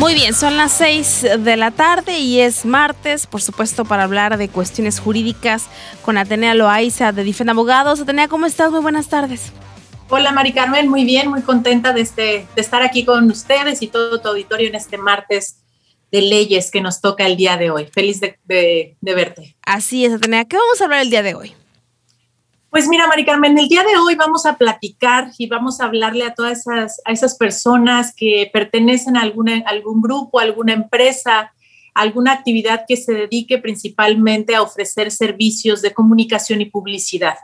Muy bien, son las 6 de la tarde y es martes, por supuesto, para hablar de cuestiones jurídicas con Atenea Loaiza de Difen Abogados. Atenea, ¿cómo estás? Muy buenas tardes. Hola Mari Carmen, muy bien, muy contenta de, este, de estar aquí con ustedes y todo tu auditorio en este martes de leyes que nos toca el día de hoy. Feliz de, de, de verte. Así es, Atenea. ¿Qué vamos a hablar el día de hoy? Pues mira, Mari Carmen, el día de hoy vamos a platicar y vamos a hablarle a todas esas, a esas personas que pertenecen a alguna, algún grupo, a alguna empresa, alguna actividad que se dedique principalmente a ofrecer servicios de comunicación y publicidad.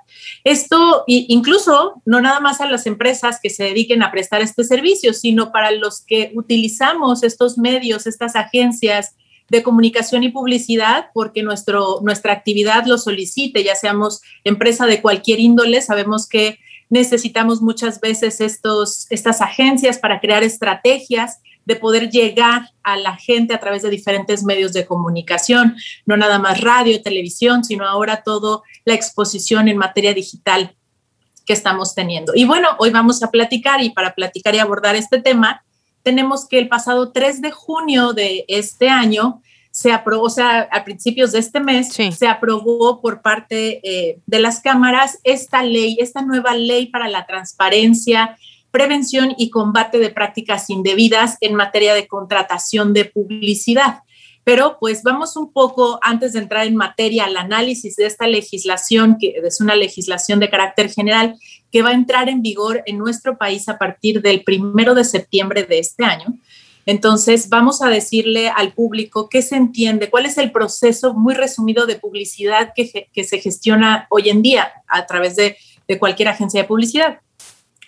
Esto incluso no nada más a las empresas que se dediquen a prestar este servicio, sino para los que utilizamos estos medios, estas agencias, de comunicación y publicidad porque nuestro, nuestra actividad lo solicite, ya seamos empresa de cualquier índole, sabemos que necesitamos muchas veces estos, estas agencias para crear estrategias de poder llegar a la gente a través de diferentes medios de comunicación, no nada más radio, televisión, sino ahora todo la exposición en materia digital que estamos teniendo. Y bueno, hoy vamos a platicar y para platicar y abordar este tema, tenemos que el pasado 3 de junio de este año se aprobó, o sea, a principios de este mes, se aprobó por parte eh, de las cámaras esta ley, esta nueva ley para la transparencia, prevención y combate de prácticas indebidas en materia de contratación de publicidad. Pero pues vamos un poco, antes de entrar en materia, al análisis de esta legislación, que es una legislación de carácter general, que va a entrar en vigor en nuestro país a partir del primero de septiembre de este año. Entonces, vamos a decirle al público qué se entiende, cuál es el proceso muy resumido de publicidad que, se gestiona hoy en día a través de, cualquier agencia de publicidad.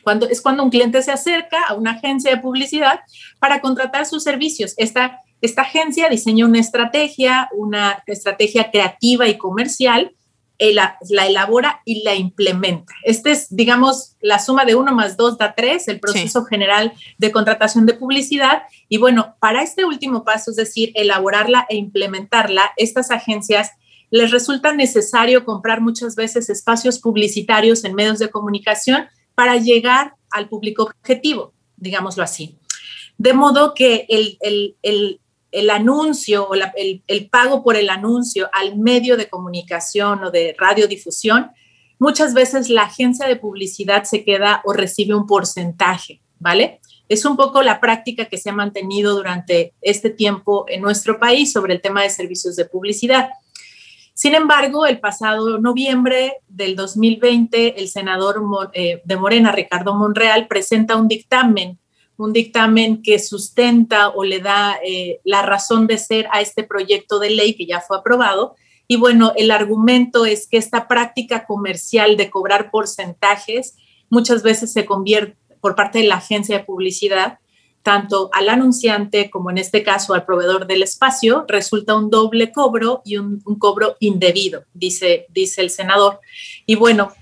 Cuando, es cuando un cliente se acerca a una agencia de publicidad para contratar sus servicios. Esta agencia diseña una estrategia, una estrategia creativa y comercial, la, elabora y la implementa. Este es, digamos, la suma de uno más dos da tres, el proceso general de contratación de publicidad. Y bueno, para este último paso, es decir, elaborarla e implementarla, estas agencias les resulta necesario comprar muchas veces espacios publicitarios en medios de comunicación para llegar al público objetivo, digámoslo así. De modo que el, el, el anuncio o el, pago por el anuncio al medio de comunicación o de radiodifusión, muchas veces la agencia de publicidad se queda o recibe un porcentaje, ¿vale? Es un poco la práctica que se ha mantenido durante este tiempo en nuestro país sobre el tema de servicios de publicidad. Sin embargo, el pasado noviembre del 2020, el senador eh, de Morena, Ricardo Monreal, presenta un dictamen un dictamen que sustenta o le da eh, la razón de ser a este proyecto de ley que ya fue aprobado. Y bueno, el argumento es que esta práctica comercial de cobrar porcentajes muchas veces se convierte por parte de la agencia de publicidad, tanto al anunciante como en este caso al proveedor del espacio, resulta un doble cobro y un, un cobro indebido, dice, dice el senador. Y bueno,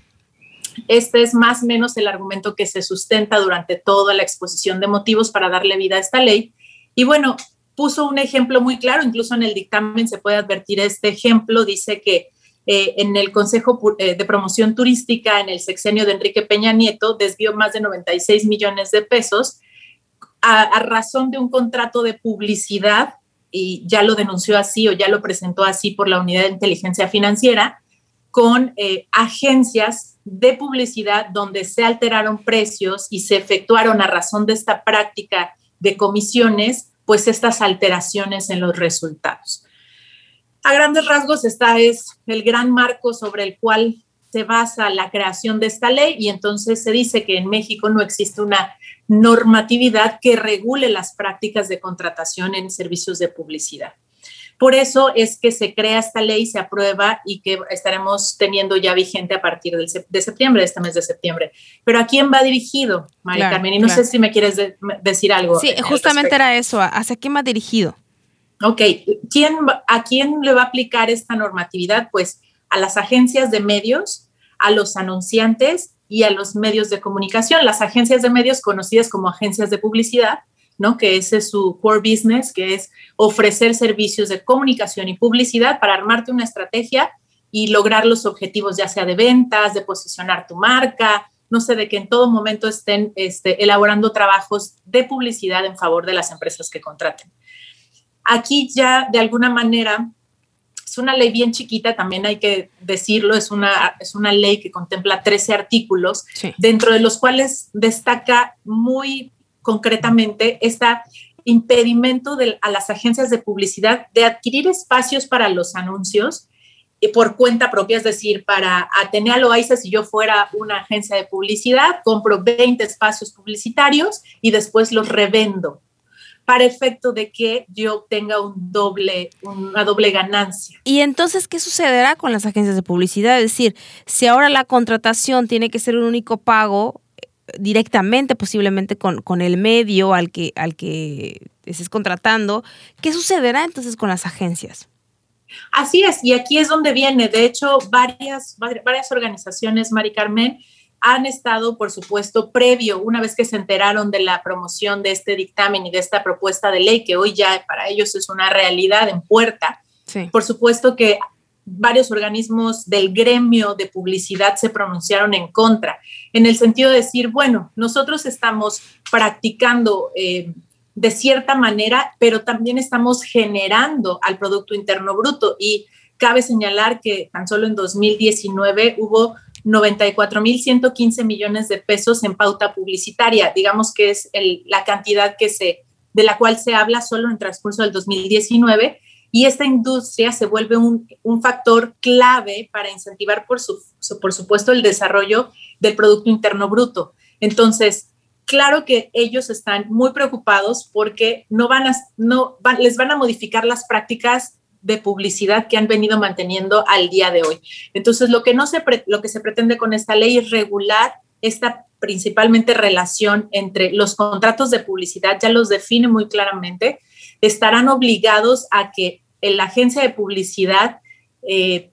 este es más o menos el argumento que se sustenta durante toda la exposición de motivos para darle vida a esta ley. Y bueno, puso un ejemplo muy claro, incluso en el dictamen se puede advertir este ejemplo, dice que eh, en el Consejo eh, de Promoción Turística en el sexenio de Enrique Peña Nieto desvió más de 96 millones de pesos a, a razón de un contrato de publicidad y ya lo denunció así o ya lo presentó así por la Unidad de Inteligencia Financiera con eh, agencias de publicidad donde se alteraron precios y se efectuaron a razón de esta práctica de comisiones, pues estas alteraciones en los resultados. A grandes rasgos, esta es el gran marco sobre el cual se basa la creación de esta ley y entonces se dice que en México no existe una normatividad que regule las prácticas de contratación en servicios de publicidad. Por eso es que se crea esta ley, se aprueba y que estaremos teniendo ya vigente a partir de septiembre, de este mes de septiembre. Pero ¿a quién va dirigido, María Carmen? Y no sé si me quieres decir algo. Sí, justamente era eso. ¿Hacia quién va dirigido? Ok, ¿Quién, ¿a quién le va a aplicar esta normatividad? Pues a las agencias de medios, a los anunciantes y a los medios de comunicación. Las agencias de medios conocidas como agencias de publicidad, ¿no? Que ese es su core business, que es ofrecer servicios de comunicación y publicidad para armarte una estrategia y lograr los objetivos, ya sea de ventas, de posicionar tu marca, no sé, de que en todo momento estén este, elaborando trabajos de publicidad en favor de las empresas que contraten. Aquí ya de alguna manera es una ley bien chiquita, también hay que decirlo, es una, es una ley que contempla 13 artículos, dentro de los cuales destaca muy concretamente este impedimento a las agencias de publicidad de adquirir espacios para los anuncios por cuenta propia, es decir, para Atenea Loaiza, si yo fuera una agencia de publicidad, compro 20 espacios publicitarios y después los revendo para efecto de que yo obtenga un doble, una doble ganancia. Y entonces, ¿qué sucederá con las agencias de publicidad? Es decir, si ahora la contratación tiene que ser un único pago eh, directamente, posiblemente con, con el medio al que, al que estés contratando, ¿qué sucederá entonces con las agencias? Así es, y aquí es donde viene, de hecho, varias, varias organizaciones, Mari Carmen, han estado, por supuesto, previo, una vez que se enteraron de la promoción de este dictamen y de esta propuesta de ley, que hoy ya para ellos es una realidad en puerta, por supuesto que varios organismos del gremio de publicidad se pronunciaron en contra, en el sentido de decir, bueno, nosotros estamos practicando eh, de cierta manera, pero también estamos generando al Producto Interno Bruto. Y cabe señalar que tan solo en 2019 hubo 94.115 millones de pesos en pauta publicitaria, digamos que es la cantidad que se, de la cual se habla solo en transcurso del 2019 y esta industria se vuelve un, factor clave para incentivar, por, su, por supuesto, el desarrollo del Producto Interno Bruto. Entonces, claro que ellos están muy preocupados porque no van a, no, les van a modificar las prácticas de publicidad que han venido manteniendo al día de hoy. Entonces, lo que, se lo que se pretende con esta ley es regular esta principalmente relación entre los contratos de publicidad, ya los define muy claramente, estarán obligados a que la agencia de publicidad eh,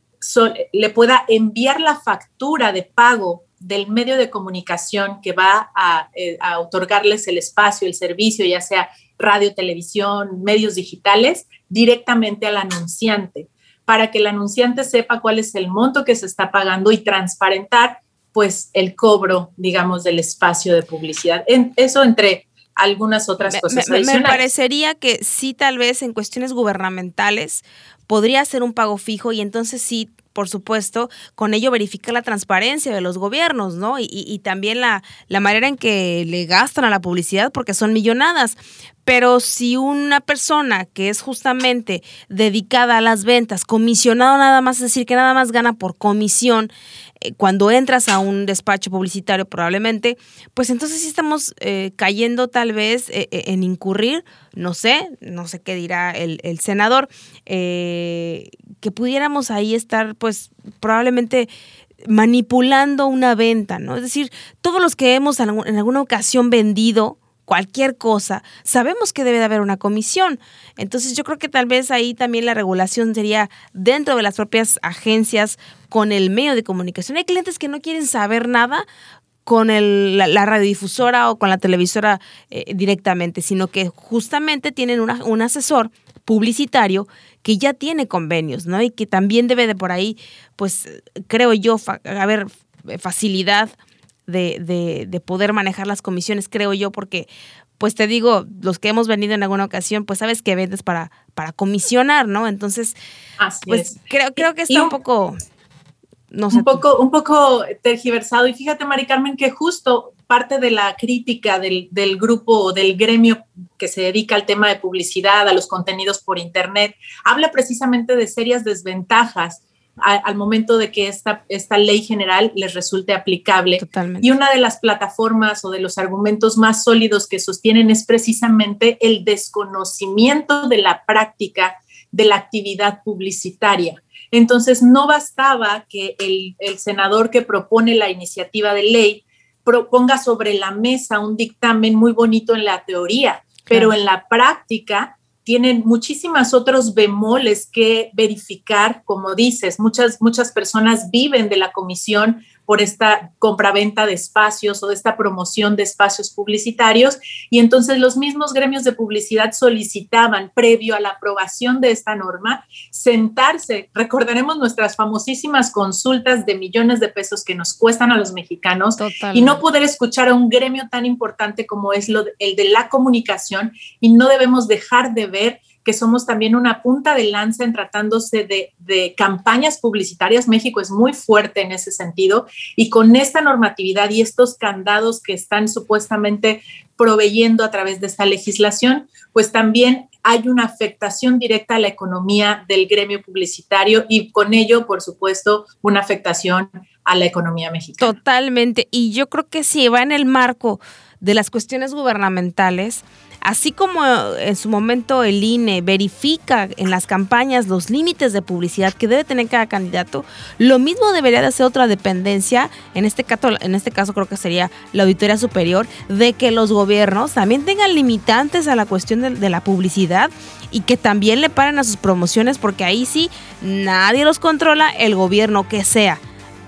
le pueda enviar la factura de pago del medio de comunicación que va a, eh, a, otorgarles el espacio, el servicio, ya sea radio, televisión, medios digitales, directamente al anunciante, para que el anunciante sepa cuál es el monto que se está pagando y transparentar pues el cobro, digamos, del espacio de publicidad. Eso entre algunas otras cosas. Me, me, parecería que sí, tal vez en cuestiones gubernamentales podría ser un pago fijo y entonces sí por supuesto, con ello verifica la transparencia de los gobiernos, ¿no? Y, y, también la, la manera en que le gastan a la publicidad, porque son millonadas. Pero si una persona que es justamente dedicada a las ventas, comisionado nada más, es decir, que nada más gana por comisión, eh, cuando entras a un despacho publicitario probablemente, pues entonces sí estamos eh, cayendo tal vez eh, en incurrir, no sé, no sé qué dirá el, el senador, que pudiéramos ahí estar pues probablemente manipulando una venta, ¿no? Es decir, todos los que hemos en alguna ocasión vendido, cualquier cosa, sabemos que debe de haber una comisión. Entonces yo creo que tal vez ahí también la regulación sería dentro de las propias agencias con el medio de comunicación. Hay clientes que no quieren saber nada con la, radiodifusora o con la televisora eh, directamente, sino que justamente tienen un asesor publicitario que ya tiene convenios, ¿no? Y que también debe de por ahí, pues creo yo, haber facilidad de, de, poder manejar las comisiones, creo yo, porque pues te digo, los que hemos venido en alguna ocasión, pues sabes que vendes para, para comisionar, ¿no? Entonces, pues creo, creo que está un, poco, no sé. Un poco, un poco tergiversado. Y fíjate, Mari Carmen, que justo parte de la crítica del, del grupo, del gremio que se dedica al tema de publicidad, a los contenidos por Internet, habla precisamente de serias desventajas al momento de que esta, esta ley general les resulte aplicable. Y una de las plataformas o de los argumentos más sólidos que sostienen es precisamente el desconocimiento de la práctica de la actividad publicitaria. Entonces, no bastaba que el, el senador que propone la iniciativa de ley proponga sobre la mesa un dictamen muy bonito en la teoría, pero en la práctica tienen muchísimas otros bemoles que verificar, como dices, muchas, muchas personas viven de la comisión por esta compraventa de espacios o de esta promoción de espacios publicitarios. Y entonces los mismos gremios de publicidad solicitaban, previo a la aprobación de esta norma, sentarse, recordaremos nuestras famosísimas consultas de millones de pesos que nos cuestan a los mexicanos y no poder escuchar a un gremio tan importante como es lo, el de la comunicación y no debemos dejar de ver que somos también una punta de lanza en tratándose de, campañas publicitarias. México es muy fuerte en ese sentido y con esta normatividad y estos candados que están supuestamente proveyendo a través de esta legislación, pues también hay una afectación directa a la economía del gremio publicitario y con ello, por supuesto, una afectación a la economía mexicana. Totalmente. Y yo creo que si va en el marco de las cuestiones gubernamentales, Así como en su momento el INE verifica en las campañas los límites de publicidad que debe tener cada candidato, lo mismo debería de hacer otra dependencia, en este caso, en este caso creo que sería la Auditoría Superior, de que los gobiernos también tengan limitantes a la cuestión de, la publicidad y que también le paren a sus promociones, porque ahí sí nadie los controla, el gobierno que sea.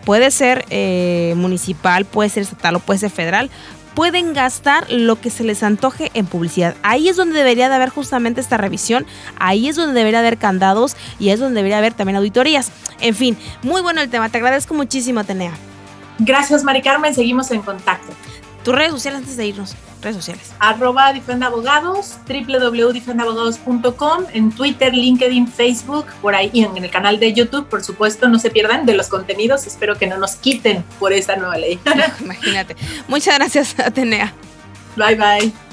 Puede ser eh, municipal, puede ser estatal o puede ser federal, pueden gastar lo que se les antoje en publicidad. Ahí es donde debería de haber justamente esta revisión, ahí es donde debería haber candados y es donde debería haber también auditorías. En fin, muy bueno el tema, te agradezco muchísimo, Atenea. Gracias, Mari Carmen, seguimos en contacto. Tus redes sociales antes de irnos redes sociales. Arroba Difendabogados, www.difendabogados.com, en Twitter, LinkedIn, Facebook, por ahí y en el canal de YouTube, por supuesto, no se pierdan de los contenidos. Espero que no nos quiten por esta nueva ley. Imagínate. Muchas gracias, Atenea. Bye bye.